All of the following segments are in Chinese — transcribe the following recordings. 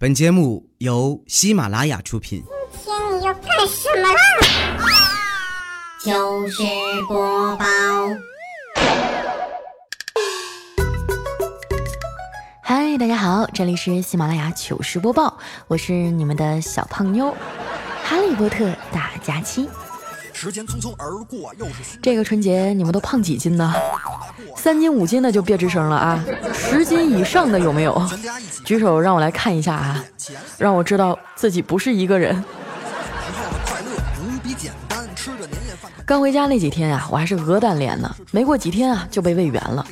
本节目由喜马拉雅出品。今天你要干什么啦？糗事播报。嗨，大家好，这里是喜马拉雅糗事播报，我是你们的小胖妞，哈利波特大假期。时间匆匆而过，又是这个春节你们都胖几斤呢？三斤五斤的就别吱声了啊！十斤以上的有没有？举手让我来看一下啊，让我知道自己不是一个人。刚回家那几天啊，我还是鹅蛋脸呢，没过几天啊就被喂圆了。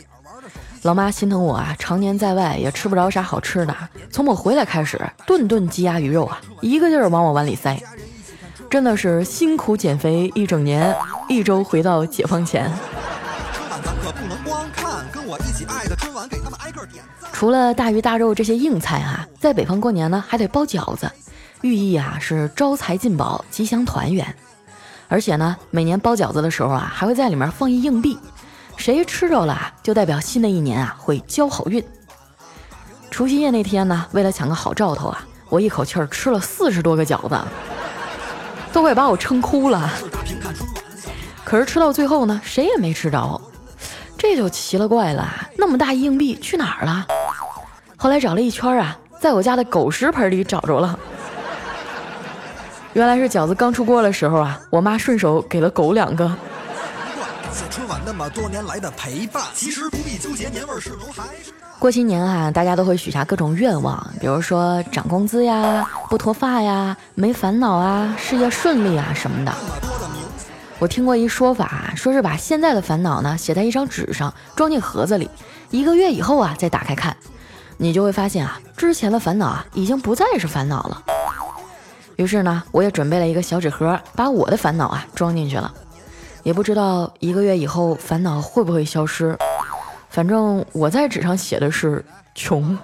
老妈心疼我啊，常年在外也吃不着啥好吃的，从我回来开始，顿顿鸡鸭鱼肉啊，一个劲儿往我碗里塞。真的是辛苦减肥一整年，一周回到解放前。除了大鱼大肉这些硬菜哈，在北方过年呢还得包饺子，寓意啊是招财进宝、吉祥团圆。而且呢，每年包饺子的时候啊，还会在里面放一硬币，谁吃着了就代表新的一年啊会交好运。除夕夜那天呢，为了抢个好兆头啊，我一口气儿吃了四十多个饺子。都快把我撑哭了，可是吃到最后呢，谁也没吃着，这就奇了怪了，那么大硬币去哪儿了？后来找了一圈啊，在我家的狗食盆里找着了。原来是饺子刚出锅的时候啊，我妈顺手给了狗两个。春晚那么多年来的陪伴，其实不必纠结年味是否还是。过新年啊，大家都会许下各种愿望，比如说涨工资呀、不脱发呀、没烦恼啊、事业顺利啊什么的。我听过一说法，说是把现在的烦恼呢写在一张纸上，装进盒子里，一个月以后啊再打开看，你就会发现啊，之前的烦恼啊已经不再是烦恼了。于是呢，我也准备了一个小纸盒，把我的烦恼啊装进去了。也不知道一个月以后烦恼会不会消失。反正我在纸上写的是穷，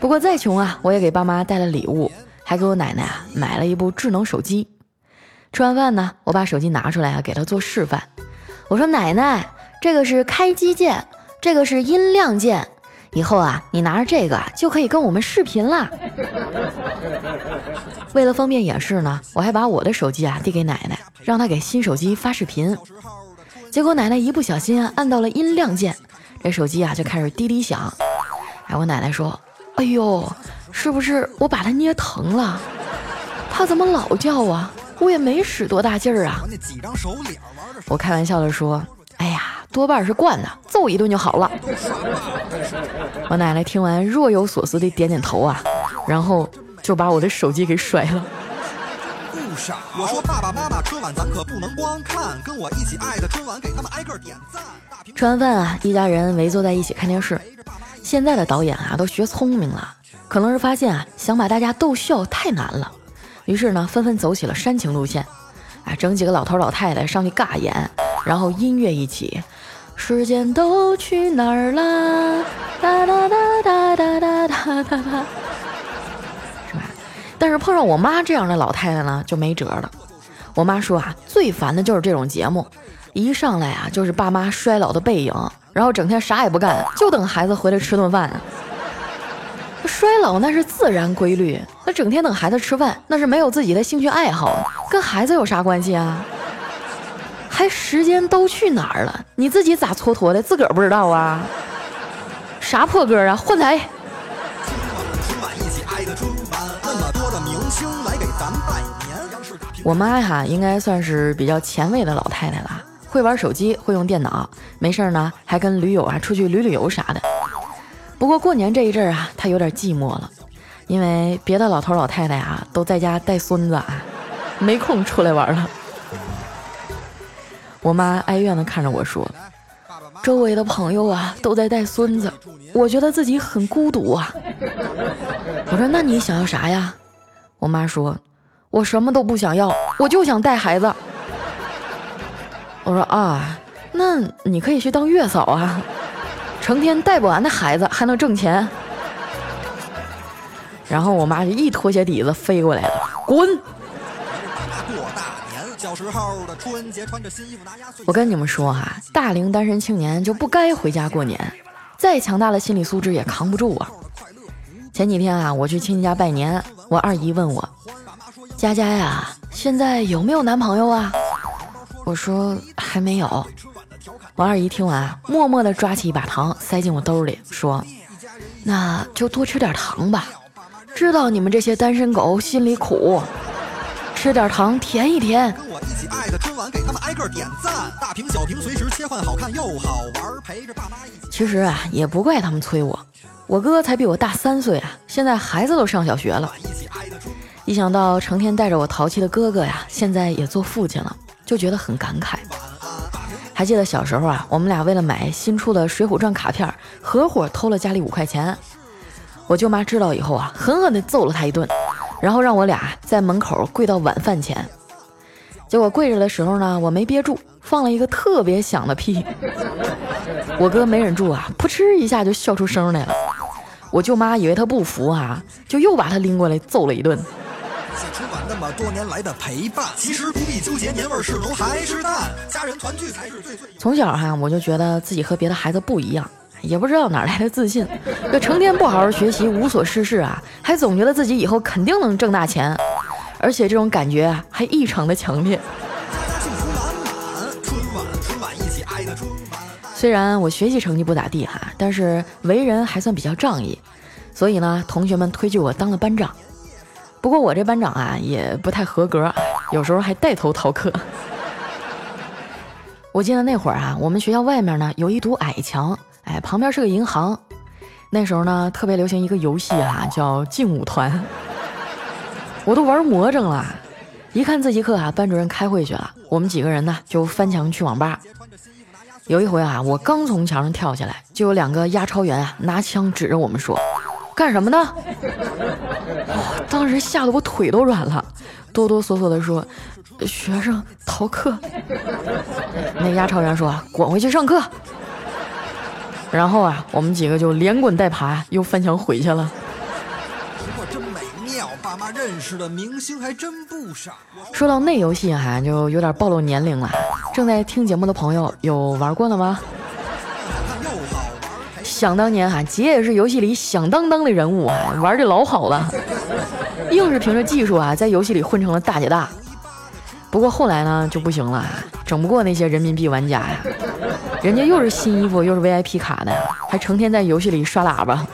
不过再穷啊，我也给爸妈带了礼物，还给我奶奶啊买了一部智能手机。吃完饭呢，我把手机拿出来啊，给她做示范。我说：“奶奶，这个是开机键，这个是音量键，以后啊，你拿着这个就可以跟我们视频啦。”为了方便演示呢，我还把我的手机啊递给奶奶，让她给新手机发视频。结果奶奶一不小心啊，按到了音量键，这手机啊就开始滴滴响。哎，我奶奶说：“哎呦，是不是我把它捏疼了？它怎么老叫啊？我也没使多大劲儿啊。”我开玩笑的说：“哎呀，多半是惯的，揍一顿就好了。”我奶奶听完若有所思的点点头啊，然后就把我的手机给摔了。我说爸爸妈妈，春晚咱可不能光看，跟我一起爱的春晚，给他们挨个点赞。吃完饭啊，一家人围坐在一起看电视。现在的导演啊，都学聪明了，可能是发现啊，想把大家逗笑太难了，于是呢，纷纷走起了煽情路线。啊，整几个老头老太太上去尬演，然后音乐一起，时间都去哪儿了？哒哒哒哒哒哒哒哒哒。但是碰上我妈这样的老太太呢，就没辙了。我妈说啊，最烦的就是这种节目，一上来啊就是爸妈衰老的背影，然后整天啥也不干，就等孩子回来吃顿饭。衰老那是自然规律，那整天等孩子吃饭，那是没有自己的兴趣爱好，跟孩子有啥关系啊？还时间都去哪儿了？你自己咋蹉跎的？自个儿不知道啊？啥破歌啊？换台。我妈哈应该算是比较前卫的老太太了，会玩手机，会用电脑，没事呢还跟驴友啊出去旅旅游啥的。不过过年这一阵儿啊，她有点寂寞了，因为别的老头老太太啊都在家带孙子啊，没空出来玩了。我妈哀怨的看着我说：“周围的朋友啊都在带孙子，我觉得自己很孤独啊。”我说：“那你想要啥呀？”我妈说。我什么都不想要，我就想带孩子。我说啊，那你可以去当月嫂啊，成天带不完的孩子还能挣钱。然后我妈就一拖鞋底子飞过来了，滚！我跟你们说哈，大龄单身青年就不该回家过年，再强大的心理素质也扛不住啊。前几天啊，我去亲戚家拜年，我二姨问我：“佳佳呀，现在有没有男朋友啊？”我说：“还没有。”王二姨听完，默默地抓起一把糖塞进我兜里，说：“那就多吃点糖吧，知道你们这些单身狗心里苦，吃点糖甜一甜。”跟我一起爱的，听完给他们挨个点赞，大屏小屏随时切换，好看又好玩，陪着爸妈一起其实啊，也不怪他们催我。我哥才比我大三岁啊，现在孩子都上小学了。一想到成天带着我淘气的哥哥呀，现在也做父亲了，就觉得很感慨。还记得小时候啊，我们俩为了买新出的《水浒传》卡片，合伙偷了家里五块钱。我舅妈知道以后啊，狠狠地揍了他一顿，然后让我俩在门口跪到晚饭前。结果跪着的时候呢，我没憋住，放了一个特别响的屁。我哥没忍住啊，噗嗤一下就笑出声来了。我舅妈以为他不服啊，就又把他拎过来揍了一顿。多年来的陪伴，其实不必纠结年味是浓还是淡，家人团聚才是最最。从小哈，我就觉得自己和别的孩子不一样，也不知道哪来的自信，这成天不好好学习，无所事事啊，还总觉得自己以后肯定能挣大钱，而且这种感觉啊，还异常的强烈。虽然我学习成绩不咋地哈，但是为人还算比较仗义，所以呢，同学们推举我当了班长。不过我这班长啊也不太合格，有时候还带头逃课。我记得那会儿啊，我们学校外面呢有一堵矮墙，哎，旁边是个银行。那时候呢特别流行一个游戏啊，叫劲舞团，我都玩魔怔了。一看自习课啊，班主任开会去了，我们几个人呢就翻墙去网吧。有一回啊，我刚从墙上跳下来，就有两个押钞员啊拿枪指着我们说：“干什么呢？”当时吓得我腿都软了，哆哆嗦嗦的说：“学生逃课。”那押钞员说：“滚回去上课。”然后啊，我们几个就连滚带爬又翻墙回去了。真美妙，爸妈认识的明星还真不少。说到那游戏哈，就有点暴露年龄了。正在听节目的朋友有玩过的吗？想当年哈，姐也是游戏里响当当的人物啊，玩的老好了，硬是凭着技术啊，在游戏里混成了大姐大。不过后来呢就不行了，整不过那些人民币玩家呀，人家又是新衣服又是 VIP 卡的，还成天在游戏里刷喇叭。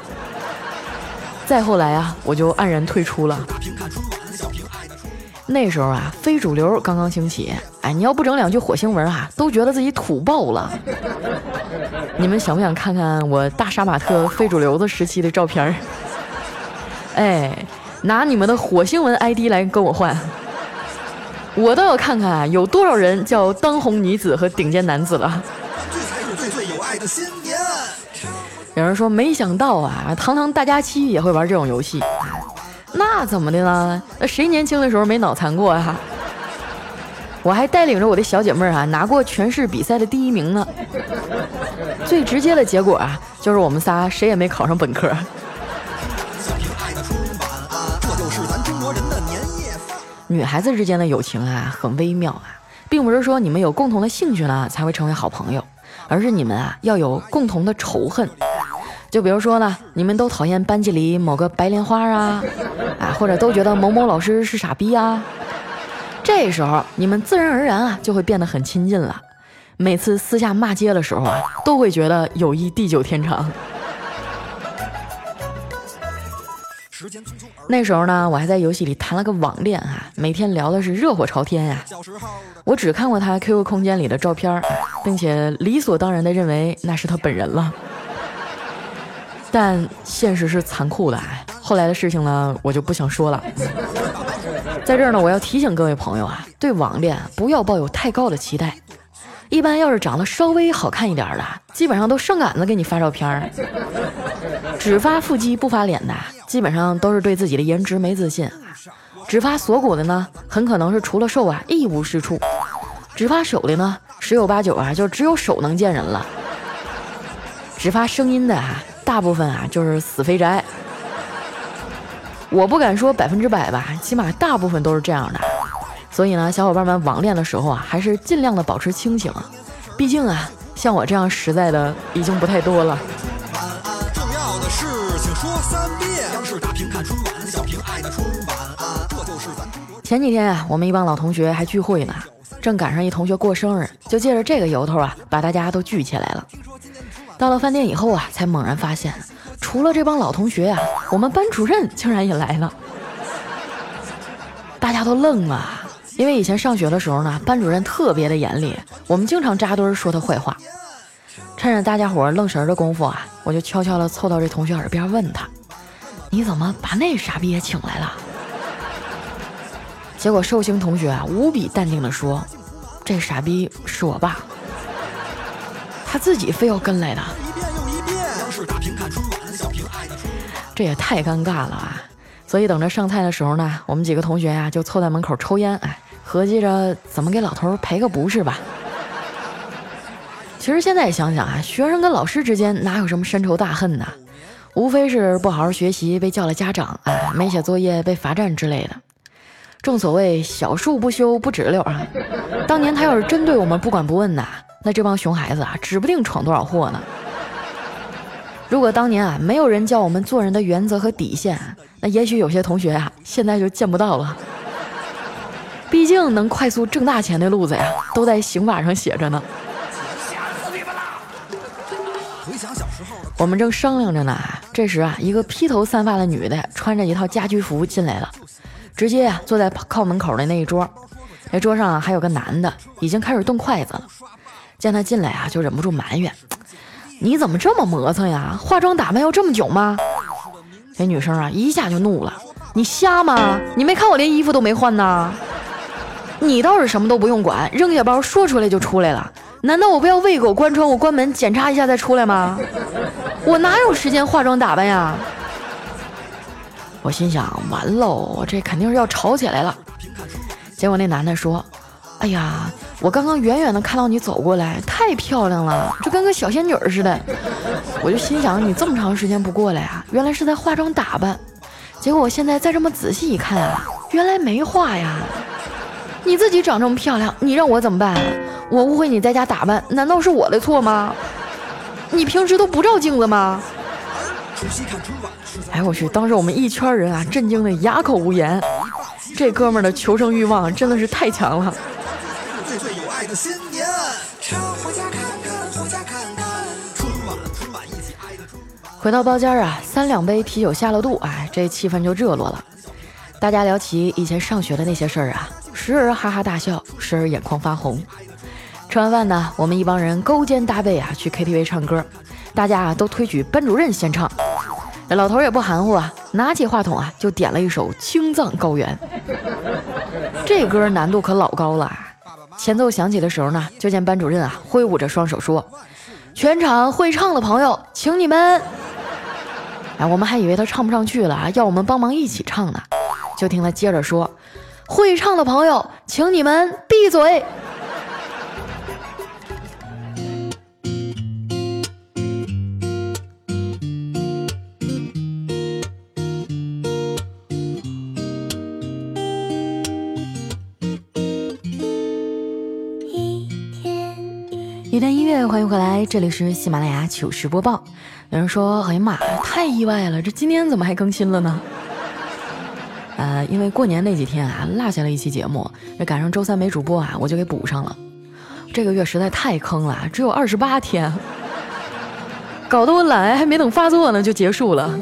再后来啊，我就黯然退出了。那时候啊，非主流刚刚兴起，哎，你要不整两句火星文啊，都觉得自己土爆了。你们想不想看看我大杀马特非主流的时期的照片儿？哎，拿你们的火星文 ID 来跟我换，我倒要看看，有多少人叫当红女子和顶尖男子了。这才是最最有爱的新年。有人说没想到啊，堂堂大家期也会玩这种游戏。那怎么的呢？那谁年轻的时候没脑残过啊？我还带领着我的小姐妹儿啊，拿过全市比赛的第一名呢。最直接的结果啊，就是我们仨谁也没考上本科。女孩子之间的友情啊，很微妙啊，并不是说你们有共同的兴趣了才会成为好朋友，而是你们啊要有共同的仇恨。就比如说呢，你们都讨厌班级里某个白莲花啊，啊，或者都觉得某某老师是傻逼啊，这时候你们自然而然啊就会变得很亲近了。每次私下骂街的时候啊，都会觉得友谊地久天长。时间匆匆那时候呢，我还在游戏里谈了个网恋啊，每天聊的是热火朝天呀。我只看过他 QQ 空间里的照片，并且理所当然的认为那是他本人了。但现实是残酷的啊，后来的事情呢，我就不想说了。在这儿呢，我要提醒各位朋友啊，对网恋不要抱有太高的期待。一般要是长得稍微好看一点的，基本上都上杆子给你发照片儿。只发腹肌不发脸的，基本上都是对自己的颜值没自信。只发锁骨的呢，很可能是除了瘦啊一无是处。只发手的呢，十有八九啊，就只有手能见人了。只发声音的啊。大部分啊就是死肥宅，我不敢说百分之百吧，起码大部分都是这样的。所以呢，小伙伴们网恋的时候啊，还是尽量的保持清醒，毕竟啊，像我这样实在的已经不太多了。重要的事情说前几天啊，我们一帮老同学还聚会呢，正赶上一同学过生日，就借着这个由头啊，把大家都聚起来了。到了饭店以后啊，才猛然发现，除了这帮老同学啊，我们班主任竟然也来了。大家都愣了，因为以前上学的时候呢，班主任特别的严厉，我们经常扎堆儿说他坏话。趁着大家伙愣神儿的功夫啊，我就悄悄地凑到这同学耳边问他：“你怎么把那傻逼也请来了？”结果寿星同学啊，无比淡定地说：“这傻逼是我爸，他自己非要跟来的。”这也太尴尬了啊！所以等着上菜的时候呢，我们几个同学呀就凑在门口抽烟，哎，合计着怎么给老头赔个不是吧。其实现在想想啊，学生跟老师之间哪有什么深仇大恨呢？无非是不好好学习被叫了家长，啊，没写作业被罚站之类的。正所谓小树不修不直溜啊。当年他要是真对我们不管不问呐，那这帮熊孩子啊，指不定闯多少祸呢。如果当年啊，没有人教我们做人的原则和底线，那也许有些同学啊，现在就见不到了。毕竟能快速挣大钱的路子呀，都在刑法上写着呢。回想小时候我们正商量着呢，这时啊，一个披头散发的女的，穿着一套家居服进来了，直接啊坐在靠门口的那一桌。那桌上还有个男的，已经开始动筷子了。见他进来啊，就忍不住埋怨：“你怎么这么磨蹭呀？化妆打扮要这么久吗？”这女生啊，一下就怒了：“你瞎吗？你没看我连衣服都没换呢？你倒是什么都不用管，扔下包说出来就出来了。”难道我不要喂狗、关窗户、关门、检查一下再出来吗？我哪有时间化妆打扮呀？我心想，完喽，这肯定是要吵起来了。结果那男的说：“哎呀，我刚刚远远的看到你走过来，太漂亮了，就跟个小仙女似的。”我就心想，你这么长时间不过来啊，原来是在化妆打扮。结果我现在再这么仔细一看啊，原来没化呀。你自己长这么漂亮，你让我怎么办？我误会你在家打扮，难道是我的错吗？你平时都不照镜子吗？哎，我去！当时我们一圈人啊，震惊的哑口无言。这哥们儿的求生欲望真的是太强了。回到包间啊，三两杯啤酒下了肚，哎，这气氛就热络了。大家聊起以前上学的那些事儿啊，时而哈哈大笑，时而眼眶发红。吃完饭呢，我们一帮人勾肩搭背啊去 KTV 唱歌，大家啊都推举班主任先唱。老头也不含糊啊，拿起话筒啊就点了一首《青藏高原》。这歌难度可老高了。前奏响起的时候呢，就见班主任啊挥舞着双手说：“全场会唱的朋友，请你们……”哎，我们还以为他唱不上去了啊，要我们帮忙一起唱呢。就听他接着说：“会唱的朋友，请你们闭嘴。”一段音乐，欢迎回来，这里是喜马拉雅糗事播报。有人说：“哎呀妈，太意外了，这今天怎么还更新了呢？”呃，因为过年那几天啊，落下了一期节目，这赶上周三没主播啊，我就给补上了。这个月实在太坑了，只有二十八天，搞得我懒癌还没等发作呢就结束了。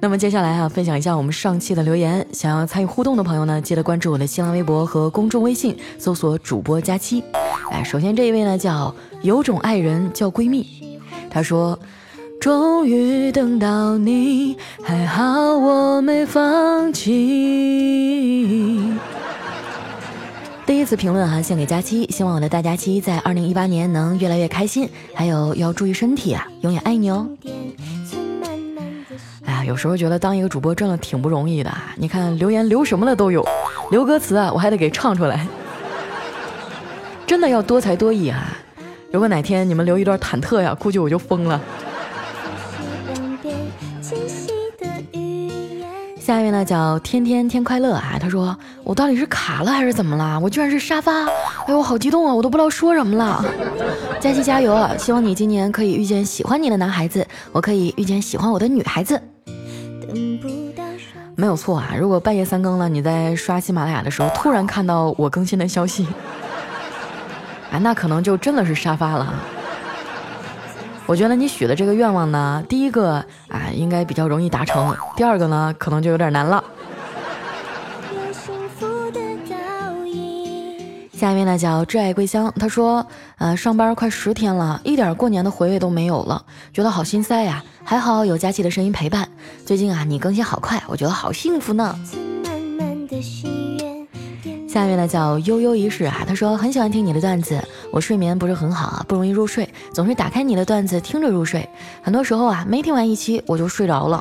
那么接下来啊，分享一下我们上期的留言。想要参与互动的朋友呢，记得关注我的新浪微博和公众微信，搜索主播佳期。哎，首先这一位呢叫有种爱人叫闺蜜，她说：“终于等到你，还好我没放弃。”第一次评论哈，献给佳期，希望我的大佳期在二零一八年能越来越开心，还有要注意身体啊，永远爱你哦。哎呀有时候觉得当一个主播真的挺不容易的。你看留言留什么的都有，留歌词啊，我还得给唱出来，真的要多才多艺啊！如果哪天你们留一段忐忑呀，估计我就疯了。下一位呢叫天天天快乐啊，他说我到底是卡了还是怎么了？我居然是沙发，哎呦我好激动啊，我都不知道说什么了。佳琪加油啊！希望你今年可以遇见喜欢你的男孩子，我可以遇见喜欢我的女孩子。没有错啊！如果半夜三更了，你在刷喜马拉雅的时候，突然看到我更新的消息，啊，那可能就真的是沙发了。我觉得你许的这个愿望呢，第一个啊应该比较容易达成，第二个呢可能就有点难了。下一位呢叫挚爱桂香，他说，呃，上班快十天了，一点过年的回味都没有了，觉得好心塞呀。还好有佳琪的声音陪伴。最近啊，你更新好快，我觉得好幸福呢。下一位呢叫悠悠一世啊，他说很喜欢听你的段子，我睡眠不是很好啊，不容易入睡，总是打开你的段子听着入睡，很多时候啊没听完一期我就睡着了。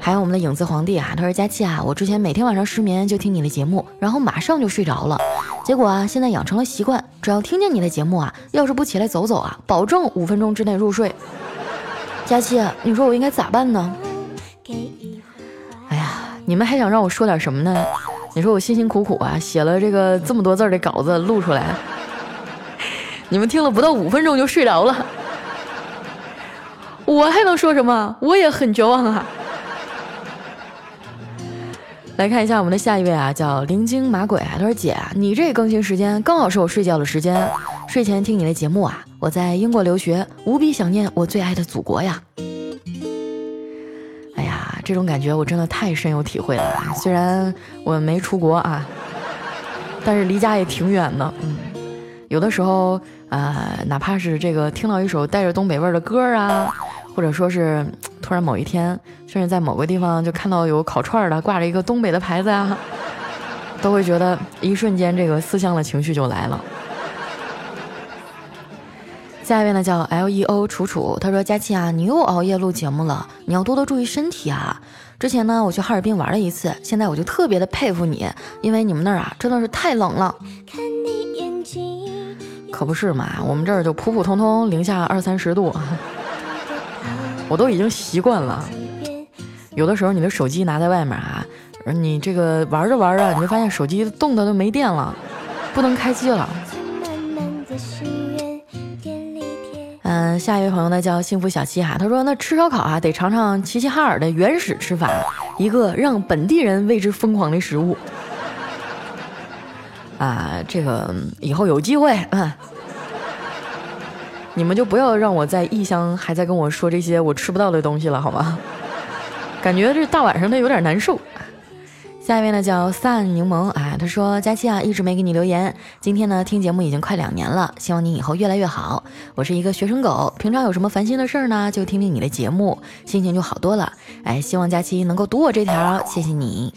还有我们的影子皇帝啊，他说佳期啊，我之前每天晚上失眠就听你的节目，然后马上就睡着了，结果啊现在养成了习惯，只要听见你的节目啊，要是不起来走走啊，保证五分钟之内入睡。佳期，你说我应该咋办呢？哎呀，你们还想让我说点什么呢？你说我辛辛苦苦啊，写了这个这么多字的稿子录出来，你们听了不到五分钟就睡着了，我还能说什么？我也很绝望啊！来看一下我们的下一位啊，叫灵精马鬼啊，他说姐，你这更新时间刚好是我睡觉的时间，睡前听你的节目啊，我在英国留学，无比想念我最爱的祖国呀。这种感觉我真的太深有体会了。虽然我没出国啊，但是离家也挺远的。嗯，有的时候啊，哪怕是这个听到一首带着东北味儿的歌啊，或者说是突然某一天，甚至在某个地方就看到有烤串的挂着一个东北的牌子啊，都会觉得一瞬间这个思乡的情绪就来了。下一位呢叫 L E O 楚楚，他说佳琪啊，你又熬夜录节目了，你要多多注意身体啊。之前呢我去哈尔滨玩了一次，现在我就特别的佩服你，因为你们那儿啊真的是太冷了。可不是嘛，我们这儿就普普通通零下二三十度，我都已经习惯了。有的时候你的手机拿在外面啊，你这个玩着玩着，你就发现手机冻的都没电了，不能开机了。嗯，下一位朋友呢叫幸福小七哈，他说那吃烧烤啊得尝尝齐齐哈尔的原始吃法，一个让本地人为之疯狂的食物。啊，这个以后有机会，嗯，你们就不要让我在异乡还在跟我说这些我吃不到的东西了，好吗？感觉这大晚上的有点难受。下一位呢叫散柠檬啊，他说佳期啊一直没给你留言，今天呢听节目已经快两年了，希望你以后越来越好。我是一个学生狗，平常有什么烦心的事儿呢，就听听你的节目，心情就好多了。哎，希望佳期能够读我这条，谢谢你。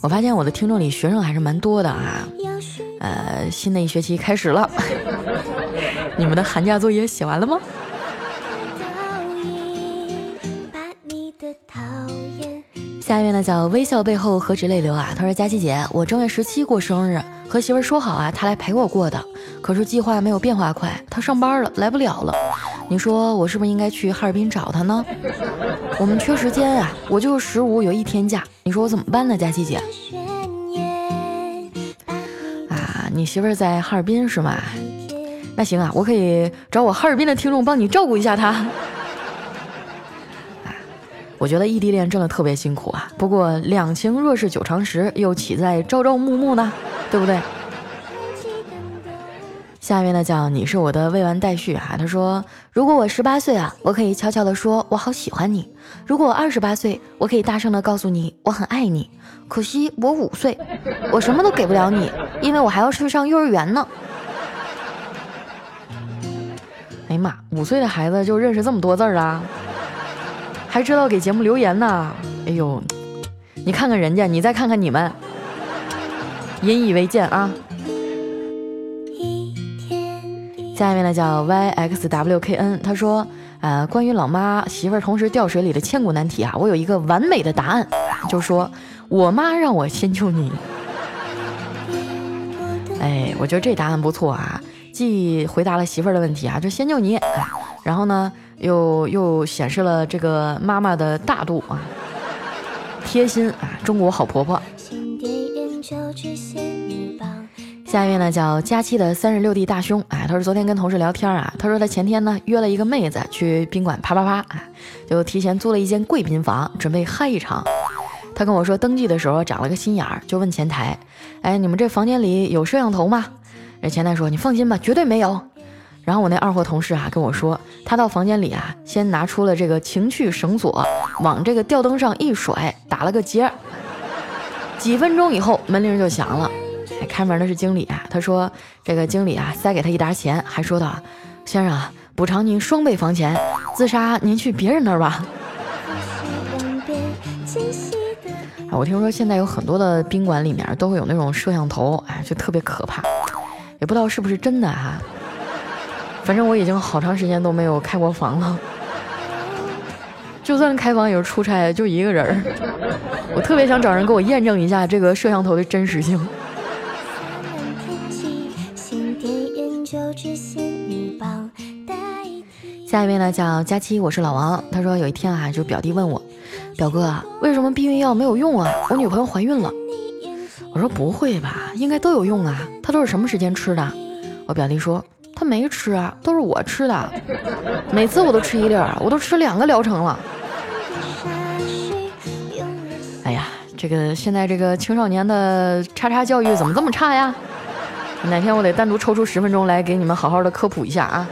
我发现我的听众里学生还是蛮多的啊，呃，新的一学期开始了，你们的寒假作业写完了吗？下一位呢叫微笑背后何止泪流啊？他说佳琪姐，我正月十七过生日，和媳妇说好啊，他来陪我过的。可是计划没有变化快，他上班了，来不了了。你说我是不是应该去哈尔滨找他呢？我们缺时间啊，我就十五有一天假，你说我怎么办呢？佳琪姐，啊，你媳妇在哈尔滨是吗？那行啊，我可以找我哈尔滨的听众帮你照顾一下他。我觉得异地恋真的特别辛苦啊！不过两情若是久长时，又岂在朝朝暮暮呢？对不对？下面呢叫你是我的未完待续啊。他说，如果我十八岁啊，我可以悄悄的说我好喜欢你；如果我二十八岁，我可以大声的告诉你我很爱你。可惜我五岁，我什么都给不了你，因为我还要去上幼儿园呢。哎呀妈，五岁的孩子就认识这么多字儿啊！还知道给节目留言呢，哎呦，你看看人家，你再看看你们，引以为鉴啊。下一位呢叫 yxwkn，他说，呃，关于老妈媳妇儿同时掉水里的千古难题啊，我有一个完美的答案，就说我妈让我先救你。哎，我觉得这答案不错啊，既回答了媳妇儿的问题啊，就先救你，然后呢。又又显示了这个妈妈的大度啊，贴心啊，中国好婆婆。下一位呢叫佳期的三十六弟大胸，哎，他说昨天跟同事聊天啊，他说他前天呢约了一个妹子去宾馆啪啪啪，哎，就提前租了一间贵宾房，准备嗨一场。他跟我说登记的时候长了个心眼儿，就问前台，哎，你们这房间里有摄像头吗？这前台说你放心吧，绝对没有。然后我那二货同事啊跟我说，他到房间里啊，先拿出了这个情趣绳索，往这个吊灯上一甩，打了个结。几分钟以后，门铃就响了。开门的是经理啊，他说这个经理啊塞给他一沓钱，还说道：“先生，补偿您双倍房钱，自杀您去别人那儿吧。”我听说现在有很多的宾馆里面都会有那种摄像头，哎，就特别可怕，也不知道是不是真的哈。反正我已经好长时间都没有开过房了，就算开房也是出差，就一个人儿。我特别想找人给我验证一下这个摄像头的真实性。下一位呢叫佳期，我是老王。他说有一天啊，就表弟问我，表哥为什么避孕药没有用啊？我女朋友怀孕了。我说不会吧，应该都有用啊。他都是什么时间吃的？我表弟说没吃啊，都是我吃的。每次我都吃一粒儿，我都吃两个疗程了。哎呀，这个现在这个青少年的叉叉教育怎么这么差呀？哪天我得单独抽出十分钟来给你们好好的科普一下啊。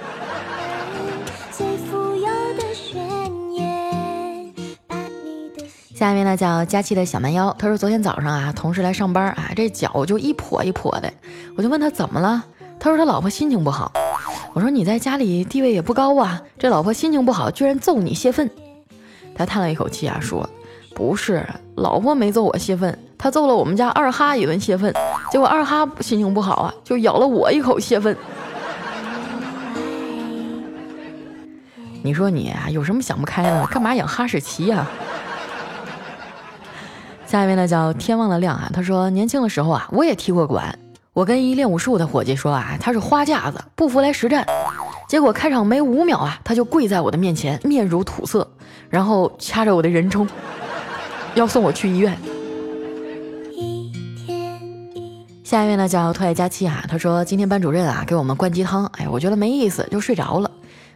下一位呢叫佳琪的小蛮腰，他说昨天早上啊，同事来上班啊，这脚就一跛一跛的，我就问他怎么了，他说他老婆心情不好。我说你在家里地位也不高啊，这老婆心情不好居然揍你泄愤。他叹了一口气啊，说不是，老婆没揍我泄愤，他揍了我们家二哈一顿泄愤，结果二哈心情不好啊，就咬了我一口泄愤。你说你啊，有什么想不开的？干嘛养哈士奇呀？下一位呢叫天忘了亮啊，他说年轻的时候啊，我也踢过馆。我跟一练武术的伙计说啊，他是花架子，不服来实战。结果开场没五秒啊，他就跪在我的面前，面如土色，然后掐着我的人中，要送我去医院。下一位呢叫特爱佳期啊，他说今天班主任啊给我们灌鸡汤，哎，我觉得没意思，就睡着了。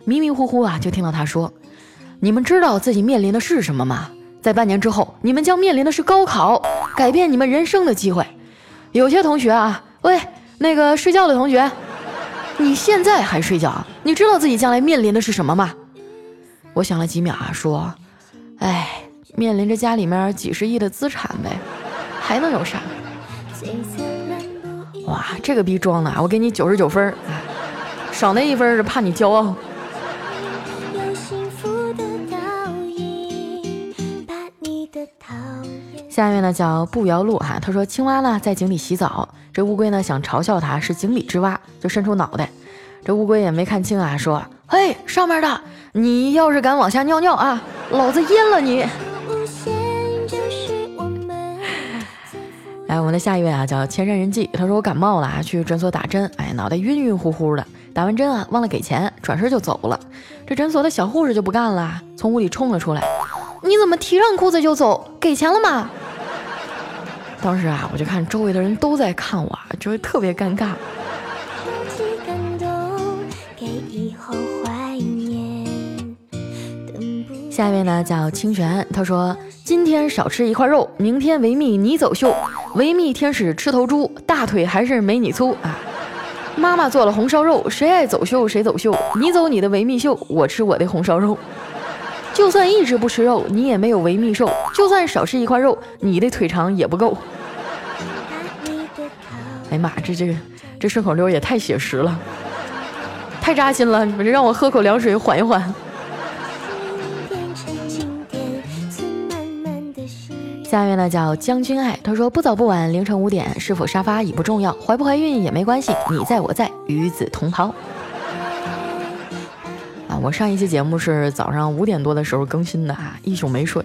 迷迷糊糊啊，就听到他说：“你们知道自己面临的是什么吗？”在半年之后，你们将面临的是高考，改变你们人生的机会。有些同学啊，喂，那个睡觉的同学，你现在还睡觉？你知道自己将来面临的是什么吗？我想了几秒啊，说，哎，面临着家里面几十亿的资产呗，还能有啥？哇，这个逼装的，我给你九十九分，少那一分是怕你骄傲。下面呢叫步摇路哈，他说青蛙呢在井里洗澡，这乌龟呢想嘲笑它是井底之蛙，就伸出脑袋，这乌龟也没看清啊，说嘿上面的，你要是敢往下尿尿啊，老子阉了你！哎，我们的下一位啊叫千山人迹，他说我感冒了啊，去诊所打针，哎脑袋晕晕乎乎的，打完针啊忘了给钱，转身就走了，这诊所的小护士就不干了，从屋里冲了出来，你怎么提上裤子就走？给钱了吗？当时啊，我就看周围的人都在看我，就会特别尴尬。下一位呢叫清泉，他说今天少吃一块肉，明天维密你走秀，维密天使吃头猪，大腿还是没你粗啊。妈妈做了红烧肉，谁爱走秀谁走秀，你走你的维密秀，我吃我的红烧肉。就算一直不吃肉，你也没有维密瘦；就算少吃一块肉，你的腿长也不够。哎呀妈，这这个这顺口溜也太写实了，太扎心了！你们让我喝口凉水缓一缓。下面呢叫将军爱，他说不早不晚，凌晨五点，是否沙发已不重要，怀不怀孕也没关系，你在我在，与子同袍。啊我上一期节目是早上五点多的时候更新的啊，一宿没睡，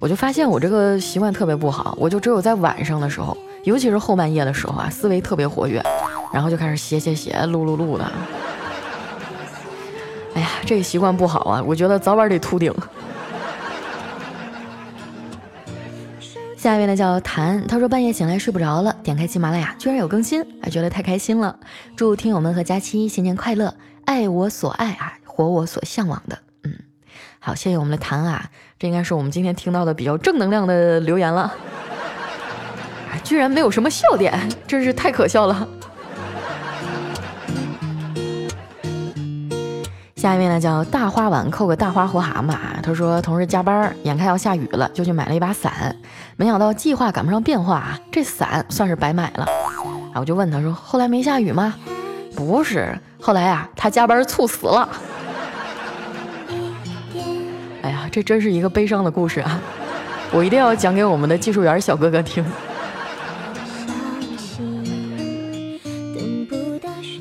我就发现我这个习惯特别不好，我就只有在晚上的时候，尤其是后半夜的时候啊，思维特别活跃，然后就开始写写写，录录录的。哎呀，这个习惯不好啊，我觉得早晚得秃顶。下一位呢叫谭，他说半夜醒来睡不着了，点开喜马拉雅，居然有更新，还觉得太开心了。祝听友们和佳期新年快乐，爱我所爱啊，活我所向往的。好，谢谢我们的谭啊，这应该是我们今天听到的比较正能量的留言了。居然没有什么笑点，真是太可笑了。下一位呢叫大花碗扣个大花活蛤蟆，他说同事加班，眼看要下雨了，就去买了一把伞，没想到计划赶不上变化啊，这伞算是白买了。啊，我就问他说，后来没下雨吗？不是，后来啊，他加班猝死了。哎呀，这真是一个悲伤的故事啊！我一定要讲给我们的技术员小哥哥听。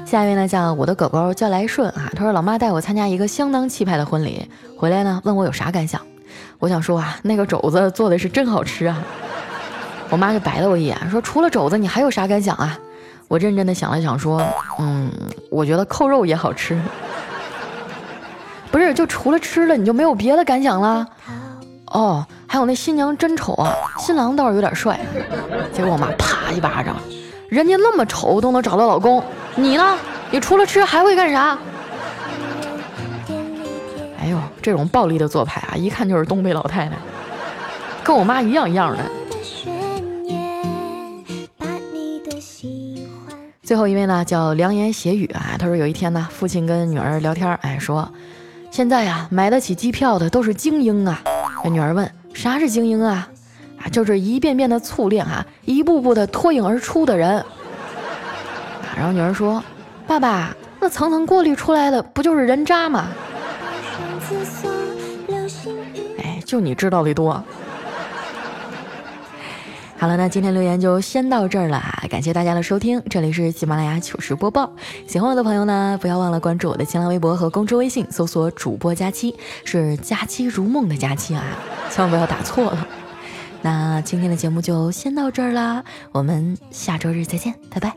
下一位呢叫我的狗狗叫来顺啊，他说老妈带我参加一个相当气派的婚礼，回来呢问我有啥感想，我想说啊那个肘子做的是真好吃啊，我妈就白了我一眼说除了肘子你还有啥感想啊？我认真的想了想说嗯我觉得扣肉也好吃，不是就除了吃了你就没有别的感想了？哦还有那新娘真丑啊，新郎倒是有点帅，结果我妈啪一巴掌。人家那么丑都能找到老公，你呢？你除了吃还会干啥？哎呦，这种暴力的做派啊，一看就是东北老太太，跟我妈一样一样的。最后一位呢，叫良言邪语啊，他说有一天呢，父亲跟女儿聊天，哎，说现在呀，买得起机票的都是精英啊。女儿问，啥是精英啊？啊，就是一遍遍的淬炼啊，一步步的脱颖而出的人。然后女儿说：“爸爸，那层层过滤出来的不就是人渣吗？”哎，就你知道的多。好了，那今天留言就先到这儿了啊，感谢大家的收听，这里是喜马拉雅糗事播报。喜欢我的朋友呢，不要忘了关注我的新浪微博和公众微信，搜索“主播佳期”，是“佳期如梦”的佳期啊，千万不要打错了。那今天的节目就先到这儿啦，我们下周日再见，拜拜。